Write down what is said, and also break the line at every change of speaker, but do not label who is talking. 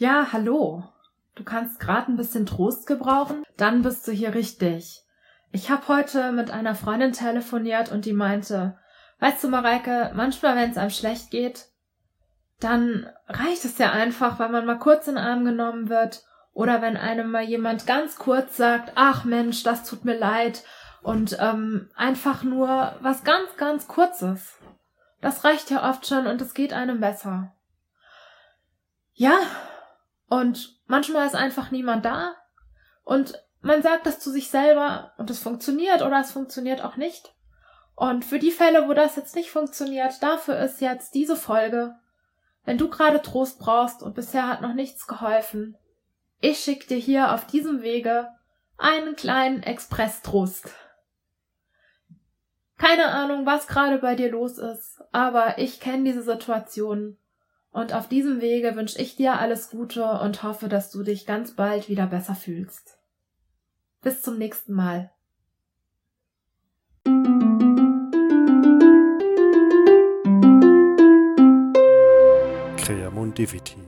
Ja, hallo. Du kannst gerade ein bisschen Trost gebrauchen? Dann bist du hier richtig. Ich habe heute mit einer Freundin telefoniert und die meinte, weißt du, Mareike, manchmal, wenn es einem schlecht geht, dann reicht es ja einfach, wenn man mal kurz in den Arm genommen wird oder wenn einem mal jemand ganz kurz sagt, ach Mensch, das tut mir leid und ähm, einfach nur was ganz, ganz Kurzes. Das reicht ja oft schon und es geht einem besser. Ja, und manchmal ist einfach niemand da und man sagt das zu sich selber und es funktioniert oder es funktioniert auch nicht. Und für die Fälle, wo das jetzt nicht funktioniert, dafür ist jetzt diese Folge. Wenn du gerade Trost brauchst und bisher hat noch nichts geholfen, ich schick dir hier auf diesem Wege einen kleinen Express-Trost. Keine Ahnung, was gerade bei dir los ist, aber ich kenne diese Situation und auf diesem Wege wünsche ich dir alles Gute und hoffe, dass du dich ganz bald wieder besser fühlst. Bis zum nächsten Mal.
Creamundivity